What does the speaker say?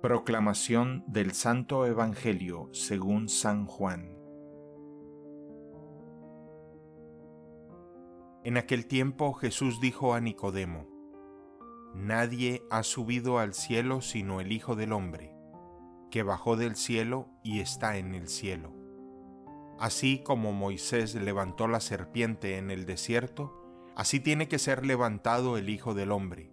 Proclamación del Santo Evangelio según San Juan En aquel tiempo Jesús dijo a Nicodemo, Nadie ha subido al cielo sino el Hijo del Hombre, que bajó del cielo y está en el cielo. Así como Moisés levantó la serpiente en el desierto, así tiene que ser levantado el Hijo del Hombre